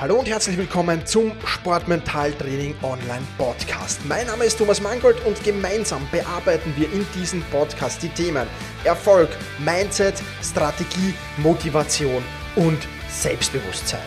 Hallo und herzlich willkommen zum Sportmentaltraining Online Podcast. Mein Name ist Thomas Mangold und gemeinsam bearbeiten wir in diesem Podcast die Themen Erfolg, Mindset, Strategie, Motivation und Selbstbewusstsein.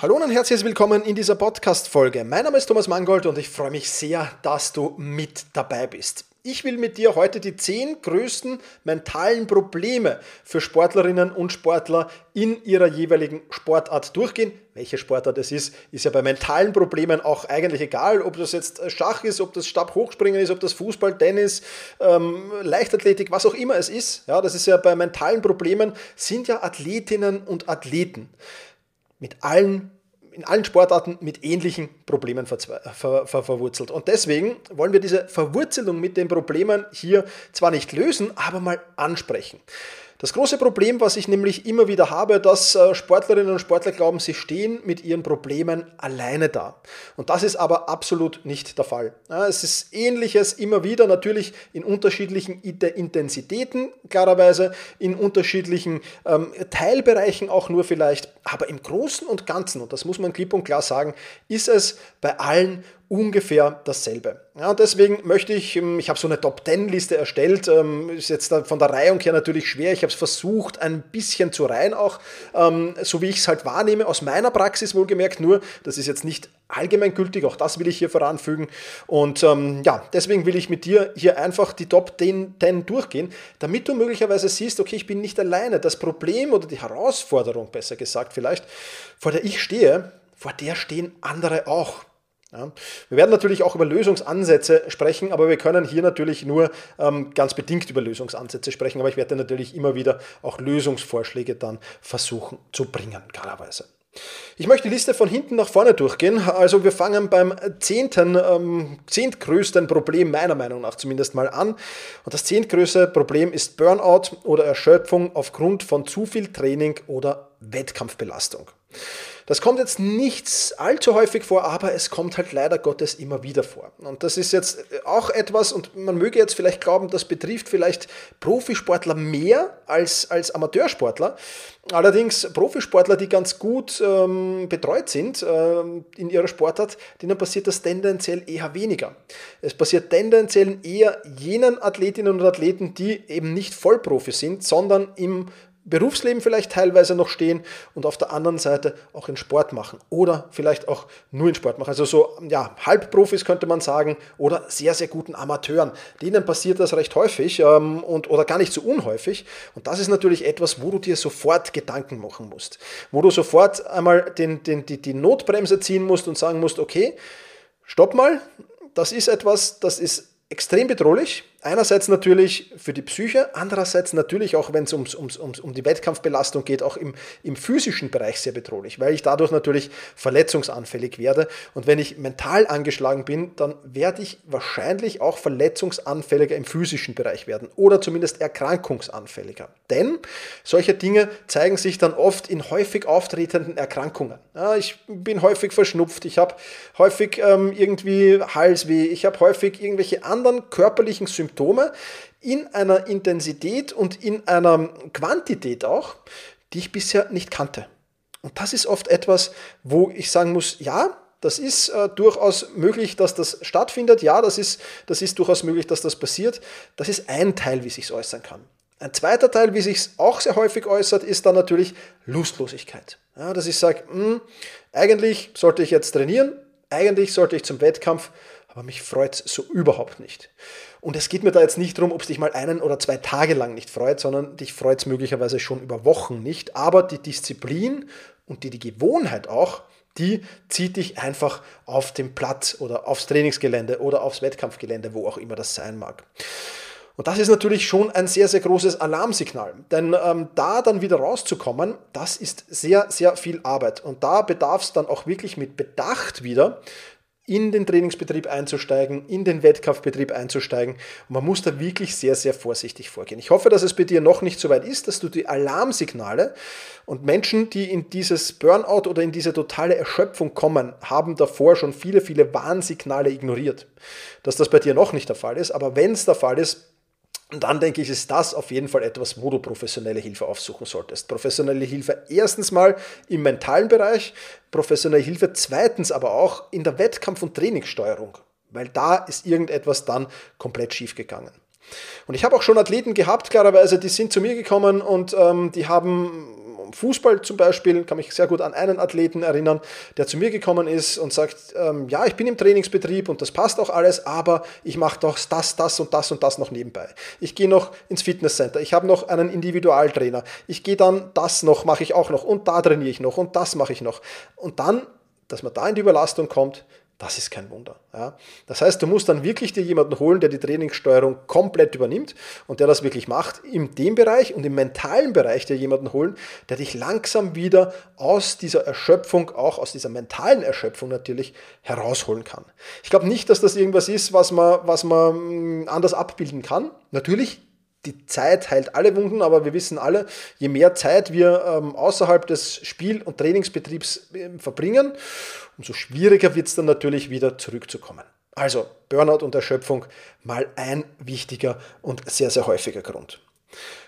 Hallo und herzlich willkommen in dieser Podcast-Folge. Mein Name ist Thomas Mangold und ich freue mich sehr, dass du mit dabei bist. Ich will mit dir heute die zehn größten mentalen Probleme für Sportlerinnen und Sportler in ihrer jeweiligen Sportart durchgehen. Welche Sportart es ist, ist ja bei mentalen Problemen auch eigentlich egal, ob das jetzt Schach ist, ob das Stabhochspringen ist, ob das Fußball, Tennis, ähm, Leichtathletik, was auch immer es ist. Ja, das ist ja bei mentalen Problemen sind ja Athletinnen und Athleten mit allen in allen Sportarten mit ähnlichen Problemen ver ver ver verwurzelt. Und deswegen wollen wir diese Verwurzelung mit den Problemen hier zwar nicht lösen, aber mal ansprechen. Das große Problem, was ich nämlich immer wieder habe, dass äh, Sportlerinnen und Sportler glauben, sie stehen mit ihren Problemen alleine da. Und das ist aber absolut nicht der Fall. Es ist ähnliches immer wieder, natürlich in unterschiedlichen Intensitäten, klarerweise, in unterschiedlichen ähm, Teilbereichen auch nur vielleicht, aber im Großen und Ganzen, und das muss man klipp und klar sagen, ist es bei allen ungefähr dasselbe. Ja, deswegen möchte ich, ähm, ich habe so eine Top-10-Liste erstellt, ähm, ist jetzt von der Reihung her natürlich schwer, ich habe es versucht ein bisschen zu reihen auch, ähm, so wie ich es halt wahrnehme, aus meiner Praxis wohlgemerkt, nur das ist jetzt nicht allgemeingültig, auch das will ich hier voranfügen und ja, deswegen will ich mit dir hier einfach die Top 10, 10 durchgehen, damit du möglicherweise siehst, okay, ich bin nicht alleine, das Problem oder die Herausforderung, besser gesagt vielleicht, vor der ich stehe, vor der stehen andere auch. Ja. Wir werden natürlich auch über Lösungsansätze sprechen, aber wir können hier natürlich nur ähm, ganz bedingt über Lösungsansätze sprechen. Aber ich werde natürlich immer wieder auch Lösungsvorschläge dann versuchen zu bringen, klarerweise. Ich möchte die Liste von hinten nach vorne durchgehen. Also wir fangen beim zehnten, ähm, zehntgrößten Problem meiner Meinung nach zumindest mal an. Und das zehntgrößte Problem ist Burnout oder Erschöpfung aufgrund von zu viel Training oder Wettkampfbelastung. Das kommt jetzt nicht allzu häufig vor, aber es kommt halt leider Gottes immer wieder vor. Und das ist jetzt auch etwas, und man möge jetzt vielleicht glauben, das betrifft vielleicht Profisportler mehr als, als Amateursportler. Allerdings Profisportler, die ganz gut ähm, betreut sind äh, in ihrer Sportart, denen passiert das tendenziell eher weniger. Es passiert tendenziell eher jenen Athletinnen und Athleten, die eben nicht Vollprofi sind, sondern im Berufsleben vielleicht teilweise noch stehen und auf der anderen Seite auch in Sport machen oder vielleicht auch nur in Sport machen. Also so, ja, Halbprofis könnte man sagen oder sehr, sehr guten Amateuren. Denen passiert das recht häufig ähm, und, oder gar nicht so unhäufig. Und das ist natürlich etwas, wo du dir sofort Gedanken machen musst. Wo du sofort einmal den, den, die, die Notbremse ziehen musst und sagen musst, okay, stopp mal, das ist etwas, das ist extrem bedrohlich. Einerseits natürlich für die Psyche, andererseits natürlich auch, wenn es ums, ums, ums, um die Wettkampfbelastung geht, auch im, im physischen Bereich sehr bedrohlich, weil ich dadurch natürlich verletzungsanfällig werde. Und wenn ich mental angeschlagen bin, dann werde ich wahrscheinlich auch verletzungsanfälliger im physischen Bereich werden oder zumindest erkrankungsanfälliger. Denn solche Dinge zeigen sich dann oft in häufig auftretenden Erkrankungen. Ja, ich bin häufig verschnupft, ich habe häufig ähm, irgendwie Halsweh, ich habe häufig irgendwelche anderen körperlichen Symptome, Symptome in einer Intensität und in einer Quantität auch, die ich bisher nicht kannte. Und das ist oft etwas, wo ich sagen muss, ja, das ist äh, durchaus möglich, dass das stattfindet. Ja, das ist, das ist durchaus möglich, dass das passiert. Das ist ein Teil, wie sich äußern kann. Ein zweiter Teil, wie sich auch sehr häufig äußert, ist dann natürlich Lustlosigkeit. Ja, dass ich sage, hm, eigentlich sollte ich jetzt trainieren, eigentlich sollte ich zum Wettkampf, aber mich freut es so überhaupt nicht. Und es geht mir da jetzt nicht darum, ob es dich mal einen oder zwei Tage lang nicht freut, sondern dich freut es möglicherweise schon über Wochen nicht. Aber die Disziplin und die, die Gewohnheit auch, die zieht dich einfach auf den Platz oder aufs Trainingsgelände oder aufs Wettkampfgelände, wo auch immer das sein mag. Und das ist natürlich schon ein sehr, sehr großes Alarmsignal. Denn ähm, da dann wieder rauszukommen, das ist sehr, sehr viel Arbeit. Und da bedarf es dann auch wirklich mit Bedacht wieder, in den Trainingsbetrieb einzusteigen, in den Wettkampfbetrieb einzusteigen. Und man muss da wirklich sehr, sehr vorsichtig vorgehen. Ich hoffe, dass es bei dir noch nicht so weit ist, dass du die Alarmsignale und Menschen, die in dieses Burnout oder in diese totale Erschöpfung kommen, haben davor schon viele, viele Warnsignale ignoriert. Dass das bei dir noch nicht der Fall ist, aber wenn es der Fall ist, Und dann denke ich, ist das auf jeden Fall etwas, wo du professionelle Hilfe aufsuchen solltest. Professionelle Hilfe erstens mal im mentalen Bereich, professionelle Hilfe zweitens aber auch in der Wettkampf- und Trainingssteuerung, weil da ist irgendetwas dann komplett schief gegangen. Und ich habe auch schon Athleten gehabt, klarerweise, die sind zu mir gekommen und ähm, die haben Fußball zum Beispiel, kann mich sehr gut an einen Athleten erinnern, der zu mir gekommen ist und sagt, ähm, ja, ich bin im Trainingsbetrieb und das passt auch alles, aber ich mache doch das, das und das und das noch nebenbei. Ich gehe noch ins Fitnesscenter, ich habe noch einen Individualtrainer, ich gehe dann das noch, mache ich auch noch und da trainiere ich noch und das mache ich noch. Und dann, dass man da in die Überlastung kommt, das ist kein Wunder. Ja. Das heißt, du musst dann wirklich dir jemanden holen, der die Trainingssteuerung komplett übernimmt und der das wirklich macht in dem Bereich und im mentalen Bereich dir jemanden holen, der dich langsam wieder aus dieser Erschöpfung, auch aus dieser mentalen Erschöpfung natürlich herausholen kann. Ich glaube nicht, dass das irgendwas ist, was man, was man hm, anders abbilden kann. Natürlich die Zeit heilt alle Wunden, aber wir wissen alle, je mehr Zeit wir ähm, außerhalb des Spiel- und Trainingsbetriebs äh, verbringen, umso schwieriger wird es dann natürlich wieder zurückzukommen. Also Burnout und Erschöpfung mal ein wichtiger und sehr, sehr häufiger Grund.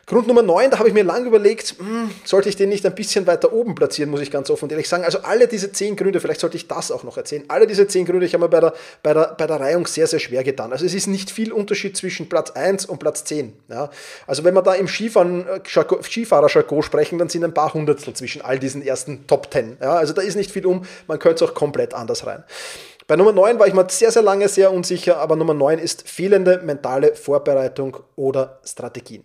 Grund Nummer 9, da habe ich mir lange überlegt, hm, sollte ich den nicht ein bisschen weiter oben platzieren, muss ich ganz offen und ehrlich sagen. Also alle diese zehn Gründe, vielleicht sollte ich das auch noch erzählen, alle diese zehn Gründe, ich habe mir bei der, bei, der, bei der Reihung sehr, sehr schwer getan. Also es ist nicht viel Unterschied zwischen Platz 1 und Platz 10. Ja. Also wenn wir da im äh, Skifahrer-Jargon sprechen, dann sind ein paar Hundertstel zwischen all diesen ersten Top 10. Ja. Also da ist nicht viel um, man könnte es auch komplett anders rein. Bei Nummer 9 war ich mir sehr, sehr lange sehr unsicher, aber Nummer 9 ist fehlende mentale Vorbereitung oder Strategien.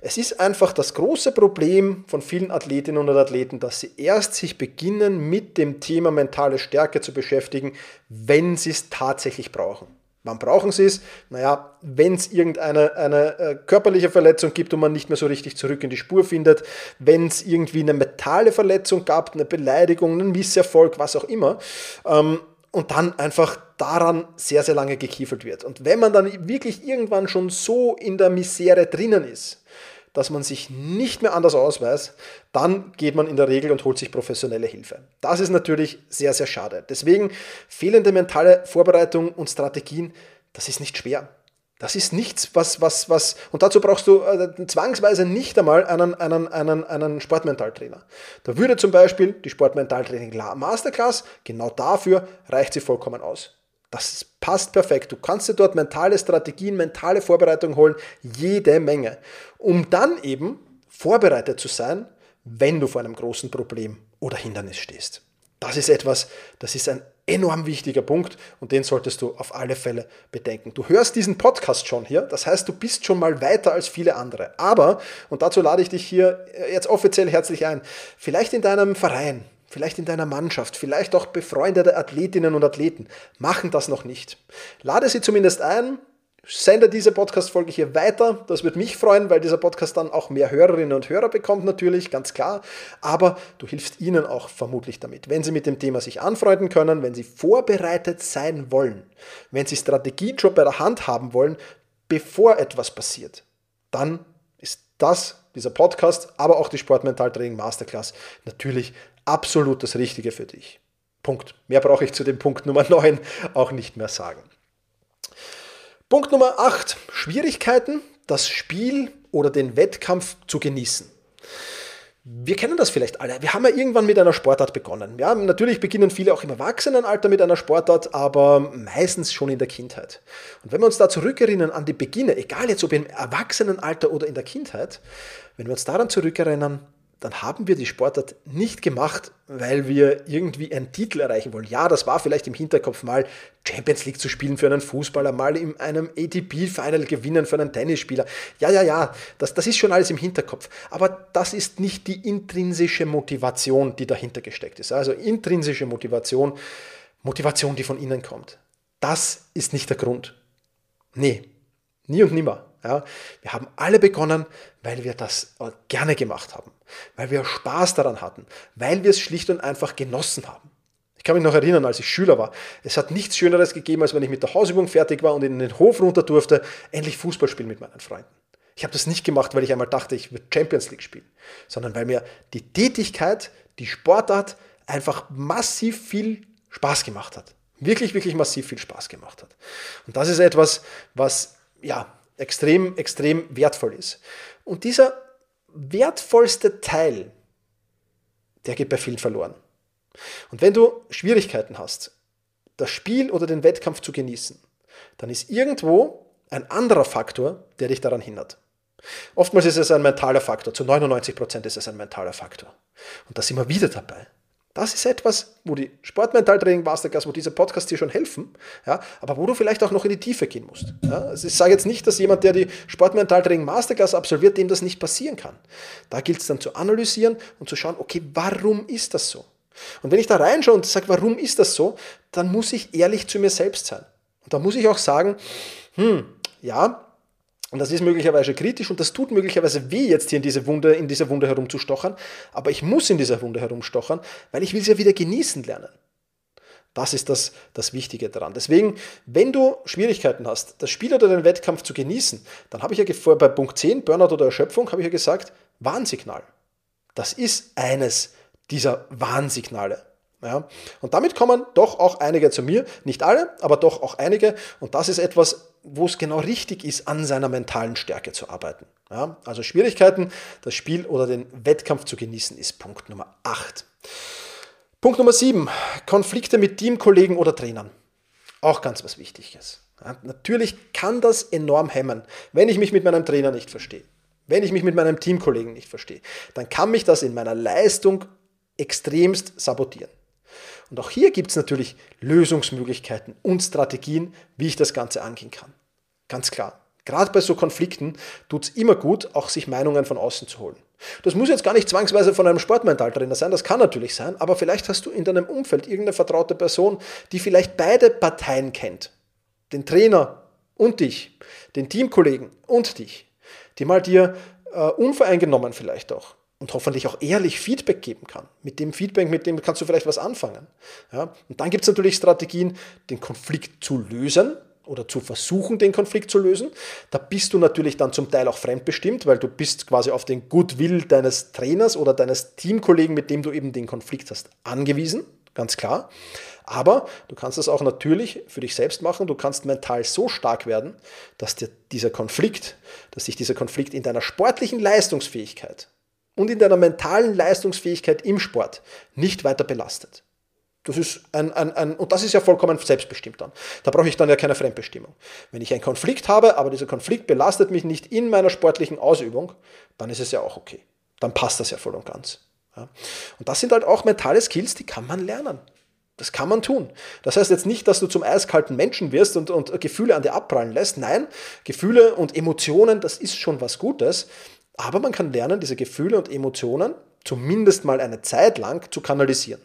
Es ist einfach das große Problem von vielen Athletinnen und Athleten, dass sie erst sich beginnen mit dem Thema mentale Stärke zu beschäftigen, wenn sie es tatsächlich brauchen. Wann brauchen sie es? Naja, wenn es irgendeine eine, äh, körperliche Verletzung gibt und man nicht mehr so richtig zurück in die Spur findet, wenn es irgendwie eine mentale Verletzung gab, eine Beleidigung, einen Misserfolg, was auch immer. Ähm, und dann einfach daran sehr, sehr lange gekiefelt wird. Und wenn man dann wirklich irgendwann schon so in der Misere drinnen ist, dass man sich nicht mehr anders ausweist, dann geht man in der Regel und holt sich professionelle Hilfe. Das ist natürlich sehr, sehr schade. Deswegen fehlende mentale Vorbereitung und Strategien, das ist nicht schwer. Das ist nichts, was, was, was, und dazu brauchst du äh, zwangsweise nicht einmal einen, einen, einen, einen Sportmentaltrainer. Da würde zum Beispiel die Sportmentaltraining Masterclass, genau dafür reicht sie vollkommen aus. Das passt perfekt. Du kannst dir dort mentale Strategien, mentale Vorbereitung holen, jede Menge, um dann eben vorbereitet zu sein, wenn du vor einem großen Problem oder Hindernis stehst. Das ist etwas, das ist ein enorm wichtiger Punkt und den solltest du auf alle Fälle bedenken. Du hörst diesen Podcast schon hier, das heißt, du bist schon mal weiter als viele andere. Aber, und dazu lade ich dich hier jetzt offiziell herzlich ein, vielleicht in deinem Verein, vielleicht in deiner Mannschaft, vielleicht auch befreundete Athletinnen und Athleten machen das noch nicht. Lade sie zumindest ein, sende diese Podcast-Folge hier weiter. Das würde mich freuen, weil dieser Podcast dann auch mehr Hörerinnen und Hörer bekommt, natürlich, ganz klar. Aber du hilfst ihnen auch vermutlich damit. Wenn sie mit dem Thema sich anfreunden können, wenn sie vorbereitet sein wollen, wenn sie Strategien schon bei der Hand haben wollen, bevor etwas passiert, dann ist das, dieser Podcast, aber auch die Sportmentaltraining Masterclass natürlich absolut das Richtige für dich. Punkt. Mehr brauche ich zu dem Punkt Nummer 9 auch nicht mehr sagen. Punkt Nummer 8. Schwierigkeiten, das Spiel oder den Wettkampf zu genießen. Wir kennen das vielleicht alle. Wir haben ja irgendwann mit einer Sportart begonnen. Ja, natürlich beginnen viele auch im Erwachsenenalter mit einer Sportart, aber meistens schon in der Kindheit. Und wenn wir uns da zurückerinnern an die Beginne, egal jetzt ob im Erwachsenenalter oder in der Kindheit, wenn wir uns daran zurückerinnern, dann haben wir die Sportart nicht gemacht, weil wir irgendwie einen Titel erreichen wollen. Ja, das war vielleicht im Hinterkopf mal Champions League zu spielen für einen Fußballer, mal in einem ATP-Final gewinnen für einen Tennisspieler. Ja, ja, ja, das, das ist schon alles im Hinterkopf. Aber das ist nicht die intrinsische Motivation, die dahinter gesteckt ist. Also intrinsische Motivation, Motivation, die von innen kommt. Das ist nicht der Grund. Nee, nie und nimmer. Ja, wir haben alle begonnen, weil wir das gerne gemacht haben, weil wir Spaß daran hatten, weil wir es schlicht und einfach genossen haben. Ich kann mich noch erinnern, als ich Schüler war, es hat nichts Schöneres gegeben, als wenn ich mit der Hausübung fertig war und in den Hof runter durfte, endlich Fußball spielen mit meinen Freunden. Ich habe das nicht gemacht, weil ich einmal dachte, ich würde Champions League spielen, sondern weil mir die Tätigkeit, die Sportart einfach massiv viel Spaß gemacht hat. Wirklich, wirklich massiv viel Spaß gemacht hat. Und das ist etwas, was ja, extrem, extrem wertvoll ist. Und dieser wertvollste Teil, der geht bei vielen verloren. Und wenn du Schwierigkeiten hast, das Spiel oder den Wettkampf zu genießen, dann ist irgendwo ein anderer Faktor, der dich daran hindert. Oftmals ist es ein mentaler Faktor, zu 99% ist es ein mentaler Faktor. Und da sind wir wieder dabei. Das ist etwas, wo die Sportmentaltraining Masterclass, wo diese Podcasts dir schon helfen, ja, aber wo du vielleicht auch noch in die Tiefe gehen musst. Ja. Also ich sage jetzt nicht, dass jemand, der die Sportmentaltraining Masterclass absolviert, dem das nicht passieren kann. Da gilt es dann zu analysieren und zu schauen, okay, warum ist das so? Und wenn ich da reinschaue und sage, warum ist das so, dann muss ich ehrlich zu mir selbst sein. Und da muss ich auch sagen, hm, ja, und das ist möglicherweise kritisch und das tut möglicherweise weh, jetzt hier in, diese Wunde, in dieser Wunde herumzustochern. Aber ich muss in dieser Wunde herumstochern, weil ich will sie ja wieder genießen lernen. Das ist das, das Wichtige daran. Deswegen, wenn du Schwierigkeiten hast, das Spiel oder den Wettkampf zu genießen, dann habe ich ja vor, bei Punkt 10, Burnout oder Erschöpfung, habe ich ja gesagt, Warnsignal. Das ist eines dieser Warnsignale. Ja, und damit kommen doch auch einige zu mir, nicht alle, aber doch auch einige. Und das ist etwas, wo es genau richtig ist, an seiner mentalen Stärke zu arbeiten. Ja, also Schwierigkeiten, das Spiel oder den Wettkampf zu genießen, ist Punkt Nummer 8. Punkt Nummer 7, Konflikte mit Teamkollegen oder Trainern. Auch ganz was Wichtiges. Ja, natürlich kann das enorm hemmen, wenn ich mich mit meinem Trainer nicht verstehe. Wenn ich mich mit meinem Teamkollegen nicht verstehe, dann kann mich das in meiner Leistung extremst sabotieren. Und auch hier gibt es natürlich Lösungsmöglichkeiten und Strategien, wie ich das Ganze angehen kann. Ganz klar. Gerade bei so Konflikten tut es immer gut, auch sich Meinungen von außen zu holen. Das muss jetzt gar nicht zwangsweise von einem Sportmentaltrainer sein, das kann natürlich sein, aber vielleicht hast du in deinem Umfeld irgendeine vertraute Person, die vielleicht beide Parteien kennt. Den Trainer und dich, den Teamkollegen und dich, die mal dir äh, unvoreingenommen vielleicht auch und hoffentlich auch ehrlich Feedback geben kann. Mit dem Feedback, mit dem kannst du vielleicht was anfangen. Ja? Und dann gibt es natürlich Strategien, den Konflikt zu lösen oder zu versuchen, den Konflikt zu lösen. Da bist du natürlich dann zum Teil auch fremdbestimmt, weil du bist quasi auf den Goodwill deines Trainers oder deines Teamkollegen, mit dem du eben den Konflikt hast, angewiesen, ganz klar. Aber du kannst es auch natürlich für dich selbst machen. Du kannst mental so stark werden, dass dir dieser Konflikt, dass sich dieser Konflikt in deiner sportlichen Leistungsfähigkeit und in deiner mentalen Leistungsfähigkeit im Sport nicht weiter belastet. Das ist ein, ein, ein, und das ist ja vollkommen selbstbestimmt dann. Da brauche ich dann ja keine Fremdbestimmung. Wenn ich einen Konflikt habe, aber dieser Konflikt belastet mich nicht in meiner sportlichen Ausübung, dann ist es ja auch okay. Dann passt das ja voll und ganz. Ja. Und das sind halt auch mentale Skills, die kann man lernen. Das kann man tun. Das heißt jetzt nicht, dass du zum eiskalten Menschen wirst und, und Gefühle an dir abprallen lässt. Nein, Gefühle und Emotionen, das ist schon was Gutes. Aber man kann lernen, diese Gefühle und Emotionen zumindest mal eine Zeit lang zu kanalisieren.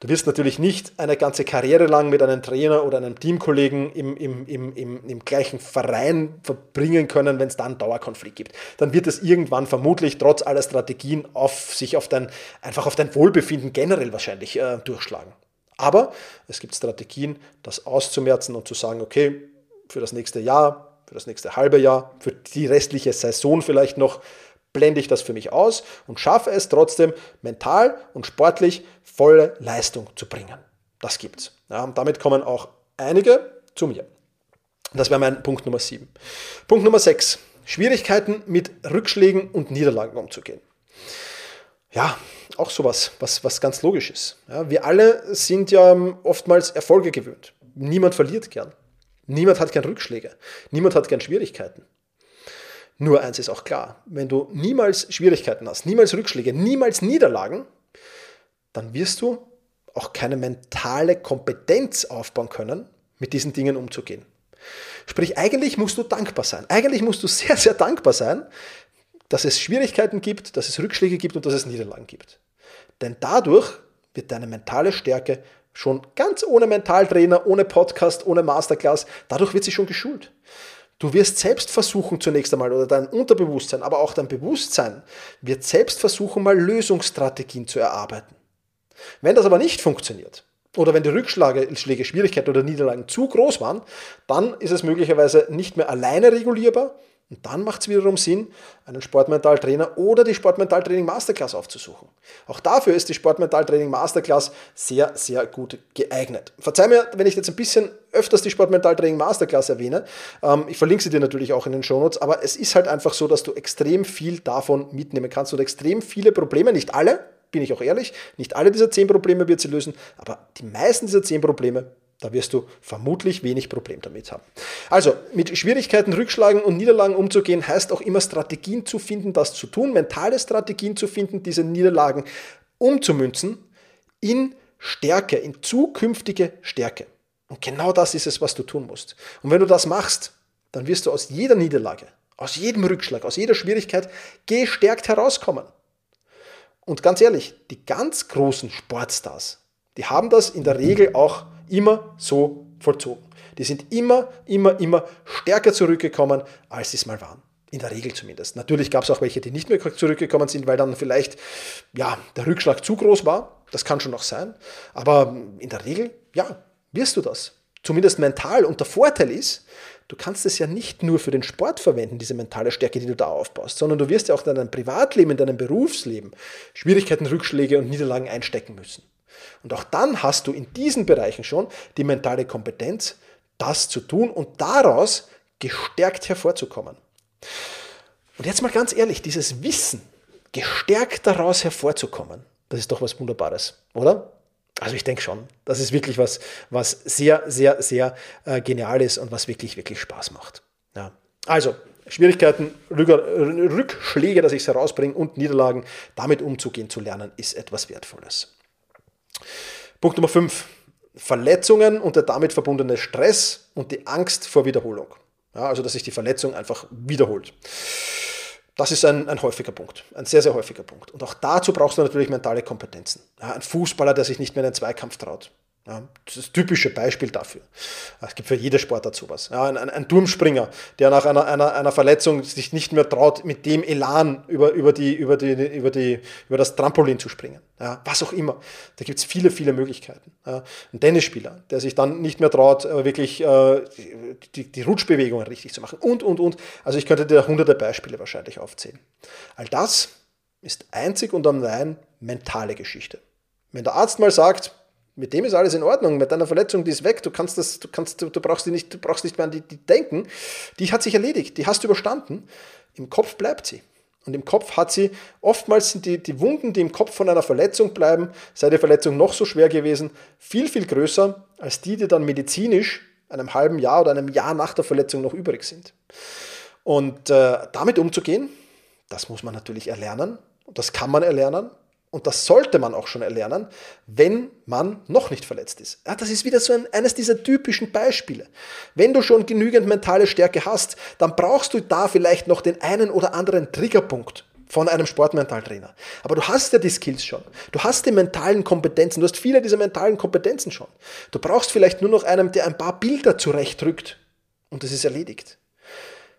Du wirst natürlich nicht eine ganze Karriere lang mit einem Trainer oder einem Teamkollegen im, im, im, im, im gleichen Verein verbringen können, wenn es da einen Dauerkonflikt gibt. Dann wird es irgendwann vermutlich trotz aller Strategien auf sich auf dein, einfach auf dein Wohlbefinden generell wahrscheinlich äh, durchschlagen. Aber es gibt Strategien, das auszumerzen und zu sagen, okay, für das nächste Jahr für das nächste halbe Jahr, für die restliche Saison vielleicht noch, blende ich das für mich aus und schaffe es trotzdem mental und sportlich volle Leistung zu bringen. Das gibt's. Ja, und damit kommen auch einige zu mir. Das wäre mein Punkt Nummer 7. Punkt Nummer 6. Schwierigkeiten mit Rückschlägen und Niederlagen umzugehen. Ja, auch sowas, was, was ganz logisch ist. Ja, wir alle sind ja oftmals Erfolge gewöhnt. Niemand verliert gern. Niemand hat gern Rückschläge. Niemand hat gern Schwierigkeiten. Nur eins ist auch klar, wenn du niemals Schwierigkeiten hast, niemals Rückschläge, niemals Niederlagen, dann wirst du auch keine mentale Kompetenz aufbauen können, mit diesen Dingen umzugehen. Sprich, eigentlich musst du dankbar sein. Eigentlich musst du sehr, sehr dankbar sein, dass es Schwierigkeiten gibt, dass es Rückschläge gibt und dass es Niederlagen gibt. Denn dadurch wird deine mentale Stärke Schon ganz ohne Mentaltrainer, ohne Podcast, ohne Masterclass. Dadurch wird sie schon geschult. Du wirst selbst versuchen zunächst einmal, oder dein Unterbewusstsein, aber auch dein Bewusstsein wird selbst versuchen, mal Lösungsstrategien zu erarbeiten. Wenn das aber nicht funktioniert, oder wenn die Rückschläge, Schwierigkeiten oder Niederlagen zu groß waren, dann ist es möglicherweise nicht mehr alleine regulierbar, Und dann macht es wiederum Sinn, einen Sportmentaltrainer oder die Sportmentaltraining Masterclass aufzusuchen. Auch dafür ist die Sportmentaltraining Masterclass sehr, sehr gut geeignet. Verzeih mir, wenn ich jetzt ein bisschen öfters die Sportmentaltraining Masterclass erwähne. Ähm, ich verlinke sie dir natürlich auch in den Shownotes, aber es ist halt einfach so, dass du extrem viel davon mitnehmen kannst und extrem viele Probleme, nicht alle, bin ich auch ehrlich, nicht alle dieser zehn Probleme wird sie lösen, aber die meisten dieser zehn Probleme da wirst du vermutlich wenig Problem damit haben. Also, mit Schwierigkeiten, Rückschlagen und Niederlagen umzugehen, heißt auch immer Strategien zu finden, das zu tun, mentale Strategien zu finden, diese Niederlagen umzumünzen in Stärke, in zukünftige Stärke. Und genau das ist es, was du tun musst. Und wenn du das machst, dann wirst du aus jeder Niederlage, aus jedem Rückschlag, aus jeder Schwierigkeit gestärkt herauskommen. Und ganz ehrlich, die ganz großen Sportstars, die haben das in der Regel auch immer so vollzogen. Die sind immer, immer, immer stärker zurückgekommen, als sie es mal waren. In der Regel zumindest. Natürlich gab es auch welche, die nicht mehr zurückgekommen sind, weil dann vielleicht ja, der Rückschlag zu groß war. Das kann schon noch sein. Aber in der Regel, ja, wirst du das. Zumindest mental. Und der Vorteil ist, du kannst es ja nicht nur für den Sport verwenden, diese mentale Stärke, die du da aufbaust, sondern du wirst ja auch in deinem Privatleben, in deinem Berufsleben Schwierigkeiten, Rückschläge und Niederlagen einstecken müssen. Und auch dann hast du in diesen Bereichen schon die mentale Kompetenz, das zu tun und daraus gestärkt hervorzukommen. Und jetzt mal ganz ehrlich, dieses Wissen, gestärkt daraus hervorzukommen, das ist doch was Wunderbares, oder? Also ich denke schon, das ist wirklich was, was sehr, sehr, sehr äh, genial ist und was wirklich, wirklich Spaß macht. Ja. Also Schwierigkeiten, Rückschläge, dass ich es herausbringe und Niederlagen, damit umzugehen zu lernen, ist etwas Wertvolles. Punkt Nummer 5. Verletzungen und der damit verbundene Stress und die Angst vor Wiederholung. Ja, also, dass sich die Verletzung einfach wiederholt. Das ist ein, ein häufiger Punkt, ein sehr, sehr häufiger Punkt. Und auch dazu brauchst du natürlich mentale Kompetenzen. Ja, ein Fußballer, der sich nicht mehr in den Zweikampf traut. Ja, das ist das typische Beispiel dafür. Es gibt für jede Sportart sowas. Ja, ein, ein, ein, Turmspringer, der nach einer, einer, einer Verletzung sich nicht mehr traut, mit dem Elan über, über, die, über, die, über, die, über das Trampolin zu springen. Ja, was auch immer. Da gibt es viele, viele Möglichkeiten. Ja, ein Tennisspieler, der sich dann nicht mehr traut, äh, wirklich äh, die, die Rutschbewegungen richtig zu machen. Und, und, und. Also ich könnte dir hunderte Beispiele wahrscheinlich aufzählen. All das ist einzig und allein mentale Geschichte. Wenn der Arzt mal sagt, mit dem ist alles in Ordnung, mit deiner Verletzung, die ist weg, du kannst das, du kannst, du, du brauchst die nicht, du brauchst nicht mehr an die, die denken, die hat sich erledigt, die hast du überstanden. Im Kopf bleibt sie. Und im Kopf hat sie, oftmals sind die, die Wunden, die im Kopf von einer Verletzung bleiben, sei die Verletzung noch so schwer gewesen, viel, viel größer als die, die dann medizinisch einem halben Jahr oder einem Jahr nach der Verletzung noch übrig sind. Und äh, damit umzugehen, das muss man natürlich erlernen. Und das kann man erlernen. Und das sollte man auch schon erlernen, wenn man noch nicht verletzt ist. Ja, das ist wieder so ein, eines dieser typischen Beispiele. Wenn du schon genügend mentale Stärke hast, dann brauchst du da vielleicht noch den einen oder anderen Triggerpunkt von einem Sportmentaltrainer. Aber du hast ja die Skills schon. Du hast die mentalen Kompetenzen. Du hast viele dieser mentalen Kompetenzen schon. Du brauchst vielleicht nur noch einen, der ein paar Bilder zurechtrückt und das ist erledigt.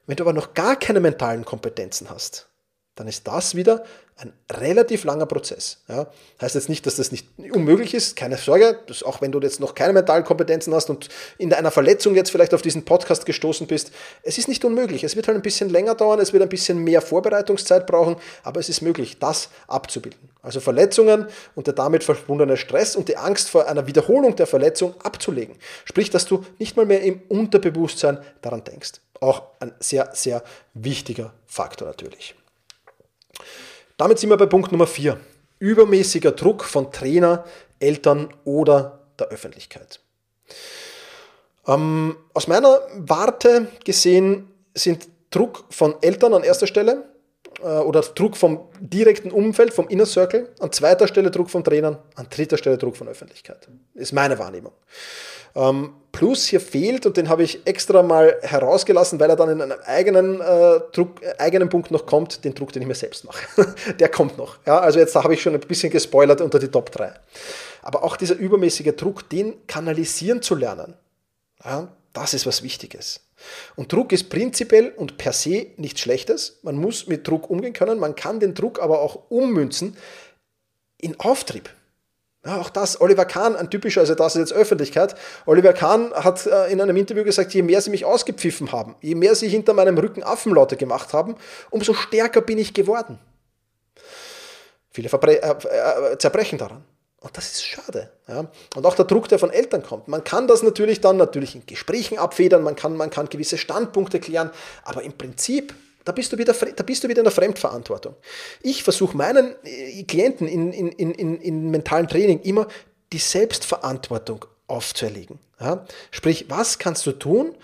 Wenn du aber noch gar keine mentalen Kompetenzen hast, dann ist das wieder ein relativ langer Prozess. Ja. Heißt jetzt nicht, dass das nicht unmöglich ist, keine Sorge, auch wenn du jetzt noch keine mentalen Kompetenzen hast und in einer Verletzung jetzt vielleicht auf diesen Podcast gestoßen bist, es ist nicht unmöglich. Es wird halt ein bisschen länger dauern, es wird ein bisschen mehr Vorbereitungszeit brauchen, aber es ist möglich, das abzubilden. Also Verletzungen und der damit verbundene Stress und die Angst vor einer Wiederholung der Verletzung abzulegen. Sprich, dass du nicht mal mehr im Unterbewusstsein daran denkst. Auch ein sehr, sehr wichtiger Faktor natürlich. Damit sind wir bei Punkt Nummer 4. Übermäßiger Druck von Trainer, Eltern oder der Öffentlichkeit. Ähm, aus meiner Warte gesehen sind Druck von Eltern an erster Stelle oder Druck vom direkten Umfeld, vom Inner Circle, an zweiter Stelle Druck von Trainern, an dritter Stelle Druck von Öffentlichkeit. Ist meine Wahrnehmung. Ähm, plus hier fehlt, und den habe ich extra mal herausgelassen, weil er dann in einem eigenen, äh, Druck, äh, eigenen Punkt noch kommt, den Druck, den ich mir selbst mache. Der kommt noch. Ja, also jetzt habe ich schon ein bisschen gespoilert unter die Top 3. Aber auch dieser übermäßige Druck, den kanalisieren zu lernen, ja, das ist was Wichtiges. Und Druck ist prinzipiell und per se nichts Schlechtes. Man muss mit Druck umgehen können. Man kann den Druck aber auch ummünzen in Auftrieb. Ja, auch das, Oliver Kahn, ein typischer, also das ist jetzt Öffentlichkeit. Oliver Kahn hat äh, in einem Interview gesagt, je mehr sie mich ausgepfiffen haben, je mehr sie hinter meinem Rücken Affenlaute gemacht haben, umso stärker bin ich geworden. Viele äh, äh, zerbrechen daran. Und das ist schade. Ja. Und auch der Druck, der von Eltern kommt. Man kann das natürlich dann natürlich in Gesprächen abfedern, man kann, man kann gewisse Standpunkte klären, aber im Prinzip da bist, du wieder, da bist du wieder in der Fremdverantwortung. Ich versuche meinen äh, Klienten in, in, in, in mentalen Training immer die Selbstverantwortung aufzuerlegen. Ja? Sprich, was kannst du tun,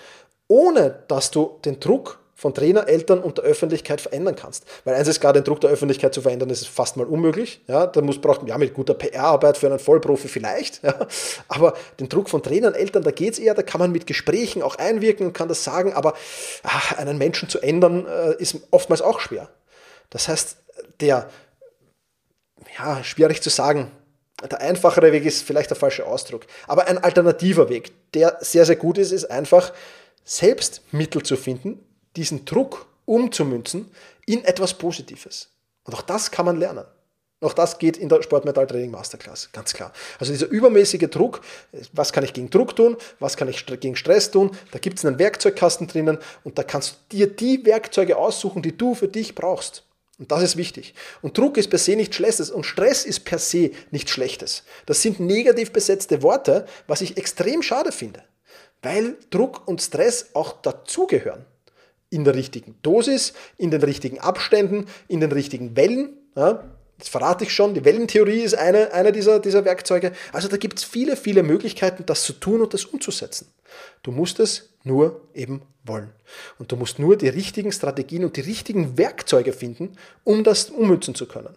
ohne dass du den Druck von Trainer, Eltern und der Öffentlichkeit verändern kannst. Weil eins ist klar, den Druck der Öffentlichkeit zu verändern, ist fast mal unmöglich. Ja, da muss braucht ja mit guter PR-Arbeit für einen Vollprofi vielleicht. Ja, aber den Druck von Trainern, Eltern, da geht es eher, da kann man mit Gesprächen auch einwirken und kann das sagen, aber ach, einen Menschen zu ändern, äh, ist oftmals auch schwer. Das heißt, der, ja, schwierig zu sagen, der einfachere Weg ist vielleicht der falsche Ausdruck, aber ein alternativer Weg, der sehr, sehr gut ist, ist einfach, selbst Mittel zu finden, diesen Druck umzumünzen in etwas Positives. Und auch das kann man lernen. Auch das geht in der Sportmetall Training Masterclass, ganz klar. Also dieser übermäßige Druck, was kann ich gegen Druck tun, was kann ich gegen Stress tun, da gibt es einen Werkzeugkasten drinnen und da kannst du dir die Werkzeuge aussuchen, die du für dich brauchst. Und das ist wichtig. Und Druck ist per se nichts Schlechtes und Stress ist per se nichts Schlechtes. Das sind negativ besetzte Worte, was ich extrem schade finde, weil Druck und Stress auch dazugehören in der richtigen Dosis, in den richtigen Abständen, in den richtigen Wellen. Ja, das verrate ich schon, die Wellentheorie ist eine, eine dieser, dieser Werkzeuge. Also da gibt es viele, viele Möglichkeiten, das zu tun und das umzusetzen. Du musst es nur eben wollen. Und du musst nur die richtigen Strategien und die richtigen Werkzeuge finden, um das ummünzen zu können.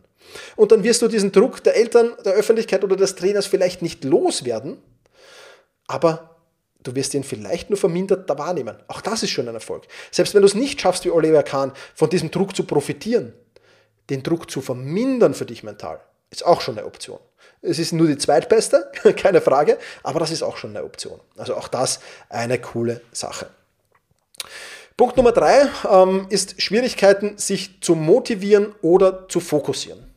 Und dann wirst du diesen Druck der Eltern, der Öffentlichkeit oder des Trainers vielleicht nicht loswerden, aber Du wirst ihn vielleicht nur vermindert wahrnehmen. Auch das ist schon ein Erfolg. Selbst wenn du es nicht schaffst, wie Oliver Kahn, von diesem Druck zu profitieren, den Druck zu vermindern für dich mental, ist auch schon eine Option. Es ist nur die zweitbeste, keine Frage, aber das ist auch schon eine Option. Also auch das eine coole Sache. Punkt Nummer drei ähm, ist Schwierigkeiten, sich zu motivieren oder zu fokussieren.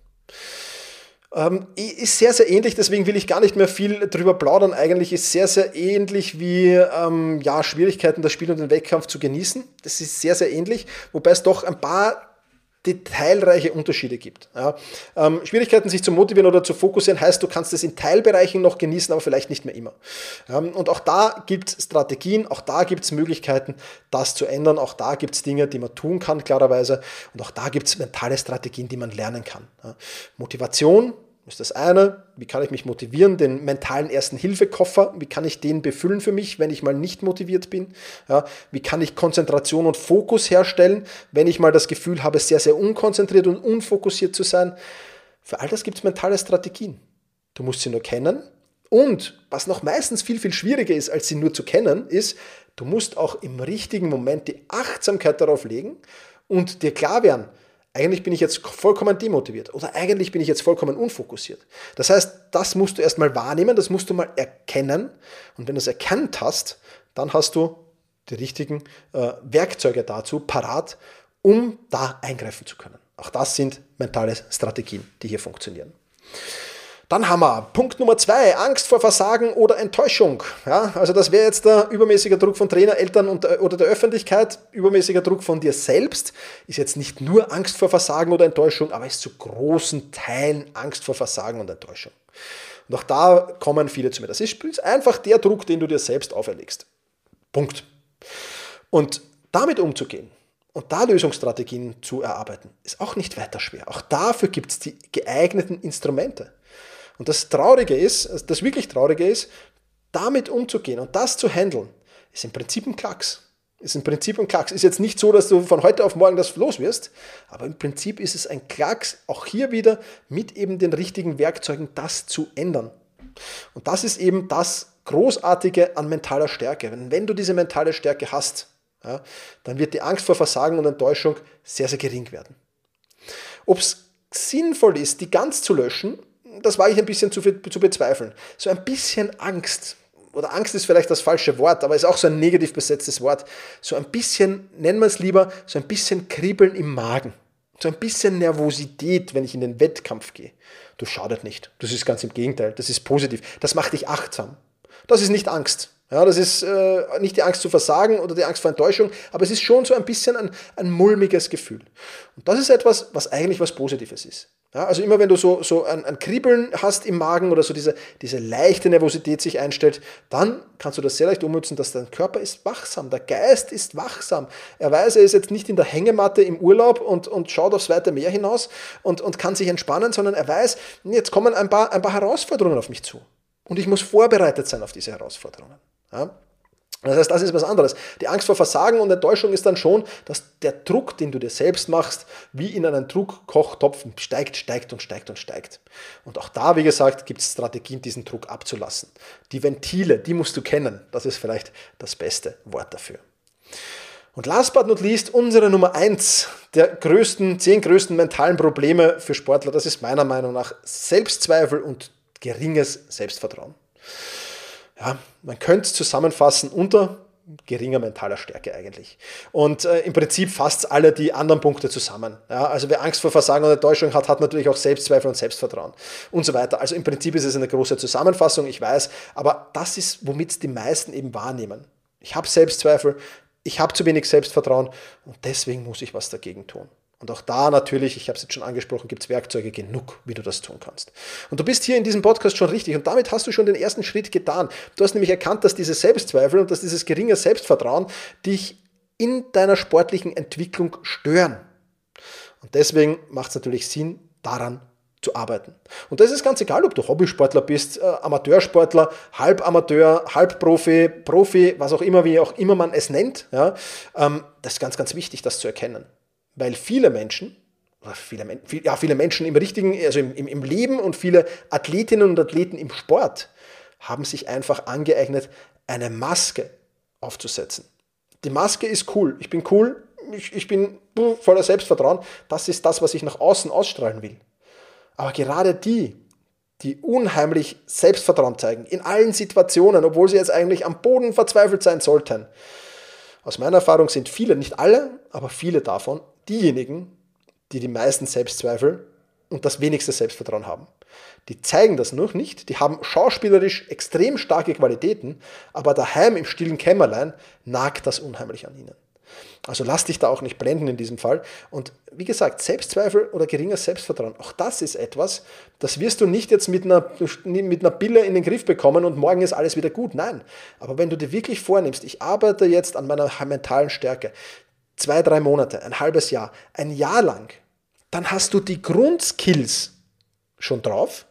Ähm, ist sehr, sehr ähnlich, deswegen will ich gar nicht mehr viel drüber plaudern. Eigentlich ist sehr, sehr ähnlich wie ähm, ja, Schwierigkeiten, das Spiel und den Wettkampf zu genießen. Das ist sehr, sehr ähnlich, wobei es doch ein paar detailreiche Unterschiede gibt. Ja. Ähm, Schwierigkeiten, sich zu motivieren oder zu fokussieren, heißt, du kannst es in Teilbereichen noch genießen, aber vielleicht nicht mehr immer. Ähm, und auch da gibt es Strategien, auch da gibt es Möglichkeiten, das zu ändern. Auch da gibt es Dinge, die man tun kann, klarerweise. Und auch da gibt es mentale Strategien, die man lernen kann. Ja. Motivation ist das eine. Wie kann ich mich motivieren? Den mentalen Ersten-Hilfe-Koffer, wie kann ich den befüllen für mich, wenn ich mal nicht motiviert bin? Ja, wie kann ich Konzentration und Fokus herstellen, wenn ich mal das Gefühl habe, sehr, sehr unkonzentriert und unfokussiert zu sein? Für all das gibt es mentale Strategien. Du musst sie nur kennen. Und was noch meistens viel, viel schwieriger ist, als sie nur zu kennen, ist, du musst auch im richtigen Moment die Achtsamkeit darauf legen und dir klar werden, eigentlich bin ich jetzt vollkommen demotiviert oder eigentlich bin ich jetzt vollkommen unfokussiert. Das heißt, das musst du erstmal wahrnehmen, das musst du mal erkennen und wenn du es erkannt hast, dann hast du die richtigen äh, Werkzeuge dazu parat, um da eingreifen zu können. Auch das sind mentale Strategien, die hier funktionieren. Dann haben wir Punkt Nummer zwei, Angst vor Versagen oder Enttäuschung. Ja, also das wäre jetzt der übermäßige Druck von Trainer, Eltern und, äh, oder der Öffentlichkeit. Übermäßiger Druck von dir selbst ist jetzt nicht nur Angst vor Versagen oder Enttäuschung, aber ist zu großen Teilen Angst vor Versagen und Enttäuschung. Und auch da kommen viele zu mir. Das ist einfach der Druck, den du dir selbst auferlegst. Punkt. Und damit umzugehen, und da Lösungsstrategien zu erarbeiten, ist auch nicht weiter schwer. Auch dafür gibt es die geeigneten Instrumente. Und das Traurige ist, das wirklich Traurige ist, damit umzugehen und das zu handeln, ist im Prinzip ein Klacks. Ist im Prinzip ein Klacks. Ist jetzt nicht so, dass du von heute auf morgen das los wirst, aber im Prinzip ist es ein Klacks, auch hier wieder mit eben den richtigen Werkzeugen das zu ändern. Und das ist eben das Großartige an mentaler Stärke. Wenn, wenn du diese mentale Stärke hast, ja, dann wird die Angst vor Versagen und Enttäuschung sehr, sehr gering werden. Ob es sinnvoll ist, die ganz zu löschen, das war ich ein bisschen zu, zu bezweifeln. So ein bisschen Angst, oder Angst ist vielleicht das falsche Wort, aber ist auch so ein negativ besetztes Wort. So ein bisschen, nennen wir es lieber, so ein bisschen Kribbeln im Magen. so ein bisschen Nervosität, wenn ich in den Wettkampf gehe, das schadet nicht. Das ist ganz im Gegenteil. Das ist positiv. Das macht dich achtsam. Das ist nicht Angst. Ja, das ist äh, nicht die Angst zu versagen oder die Angst vor Enttäuschung, aber es ist schon so ein bisschen ein, ein mulmiges Gefühl. Und das ist etwas, was eigentlich was Positives ist. Ja, also immer wenn du so, so ein, ein Kribbeln hast im Magen oder so diese, diese leichte Nervosität sich einstellt, dann kannst du das sehr leicht ummützen, dass dein Körper ist wachsam, der Geist ist wachsam. Er weiß, er ist jetzt nicht in der Hängematte im Urlaub und, und schaut aufs weite Meer hinaus und, und kann sich entspannen, sondern er weiß, jetzt kommen ein paar, ein paar Herausforderungen auf mich zu. Und ich muss vorbereitet sein auf diese Herausforderungen. Ja? Das heißt, das ist was anderes. Die Angst vor Versagen und Enttäuschung ist dann schon, dass der Druck, den du dir selbst machst, wie in einen Druckkochtopf steigt, steigt und steigt und steigt. Und auch da, wie gesagt, gibt es Strategien, diesen Druck abzulassen. Die Ventile, die musst du kennen. Das ist vielleicht das beste Wort dafür. Und last but not least, unsere Nummer eins der größten, zehn größten mentalen Probleme für Sportler, das ist meiner Meinung nach Selbstzweifel und geringes Selbstvertrauen. Ja, man könnte es zusammenfassen unter geringer mentaler Stärke eigentlich. Und äh, im Prinzip fasst alle die anderen Punkte zusammen. Ja, also wer Angst vor Versagen und Enttäuschung hat, hat natürlich auch Selbstzweifel und Selbstvertrauen und so weiter. Also im Prinzip ist es eine große Zusammenfassung, ich weiß, aber das ist, womit die meisten eben wahrnehmen. Ich habe Selbstzweifel, ich habe zu wenig Selbstvertrauen und deswegen muss ich was dagegen tun. Und auch da natürlich, ich habe es jetzt schon angesprochen, gibt es Werkzeuge genug, wie du das tun kannst. Und du bist hier in diesem Podcast schon richtig und damit hast du schon den ersten Schritt getan. Du hast nämlich erkannt, dass diese Selbstzweifel und dass dieses geringe Selbstvertrauen dich in deiner sportlichen Entwicklung stören. Und deswegen macht es natürlich Sinn, daran zu arbeiten. Und das ist ganz egal, ob du Hobbysportler bist, äh, Amateursportler, Halbamateur, Halbprofi, Profi, was auch immer, wie auch immer man es nennt. Ja, ähm, das ist ganz, ganz wichtig, das zu erkennen weil viele Menschen, viele, ja, viele Menschen im richtigen, also im, im, Leben und viele Athletinnen und Athleten im Sport haben sich einfach angeeignet, eine Maske aufzusetzen. Die Maske ist cool. Ich bin cool, ich, ich bin voller Selbstvertrauen. Das ist das, was ich nach außen ausstrahlen will. Aber gerade die, die unheimlich Selbstvertrauen zeigen, in allen Situationen, obwohl sie jetzt eigentlich am Boden verzweifelt sein sollten. Aus meiner Erfahrung sind viele, nicht alle, aber viele davon diejenigen, die die meisten Selbstzweifel und das wenigste Selbstvertrauen haben. Die zeigen das noch nicht, die haben schauspielerisch extrem starke Qualitäten, aber daheim im stillen Kämmerlein nagt das unheimlich an ihnen. Also lass dich da auch nicht blenden in diesem Fall. Und wie gesagt, Selbstzweifel oder geringes Selbstvertrauen, auch das ist etwas, das wirst du nicht jetzt mit einer, mit einer Pille in den Griff bekommen und morgen ist alles wieder gut. Nein. Aber wenn du dir wirklich vornimmst, ich arbeite jetzt an meiner mentalen Stärke, zwei, drei Monate, ein halbes Jahr, ein Jahr lang, dann hast du die Grundskills schon drauf.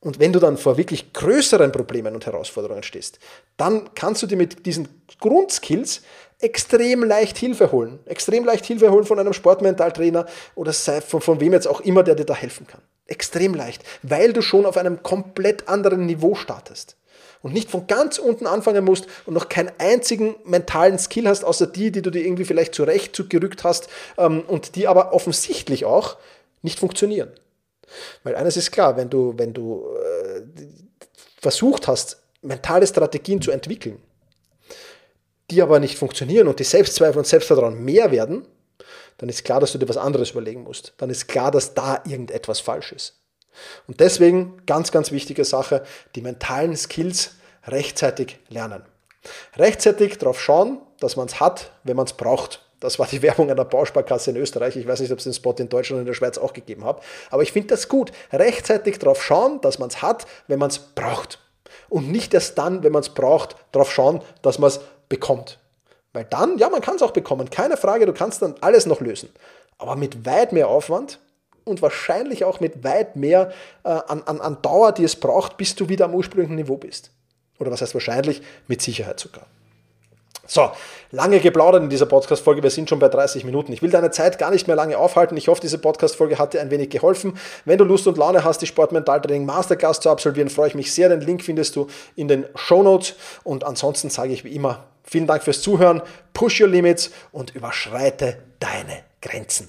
Und wenn du dann vor wirklich größeren Problemen und Herausforderungen stehst, dann kannst du dir mit diesen Grundskills extrem leicht Hilfe holen. Extrem leicht Hilfe holen von einem Sportmentaltrainer oder von, von wem jetzt auch immer, der dir da helfen kann. Extrem leicht, weil du schon auf einem komplett anderen Niveau startest und nicht von ganz unten anfangen musst und noch keinen einzigen mentalen Skill hast, außer die, die du dir irgendwie vielleicht zurecht zugerückt hast ähm, und die aber offensichtlich auch nicht funktionieren. Weil eines ist klar, wenn du, wenn du äh, versucht hast, mentale Strategien zu entwickeln, die aber nicht funktionieren und die Selbstzweifel und Selbstvertrauen mehr werden, dann ist klar, dass du dir was anderes überlegen musst. Dann ist klar, dass da irgendetwas falsch ist. Und deswegen ganz, ganz wichtige Sache, die mentalen Skills rechtzeitig lernen. Rechtzeitig darauf schauen, dass man es hat, wenn man es braucht. Das war die Werbung einer Bausparkasse in Österreich. Ich weiß nicht, ob es den Spot in Deutschland und in der Schweiz auch gegeben hat. Aber ich finde das gut. Rechtzeitig darauf schauen, dass man es hat, wenn man es braucht. Und nicht erst dann, wenn man es braucht, darauf schauen, dass man es bekommt. Weil dann, ja, man kann es auch bekommen. Keine Frage, du kannst dann alles noch lösen. Aber mit weit mehr Aufwand und wahrscheinlich auch mit weit mehr äh, an, an, an Dauer, die es braucht, bis du wieder am ursprünglichen Niveau bist. Oder was heißt wahrscheinlich? Mit Sicherheit sogar. So, lange geplaudert in dieser Podcast-Folge. Wir sind schon bei 30 Minuten. Ich will deine Zeit gar nicht mehr lange aufhalten. Ich hoffe, diese Podcast-Folge hat dir ein wenig geholfen. Wenn du Lust und Laune hast, die Sportmentaltraining Masterclass zu absolvieren, freue ich mich sehr. Den Link findest du in den Show Notes. Und ansonsten sage ich wie immer, vielen Dank fürs Zuhören. Push your limits und überschreite deine Grenzen.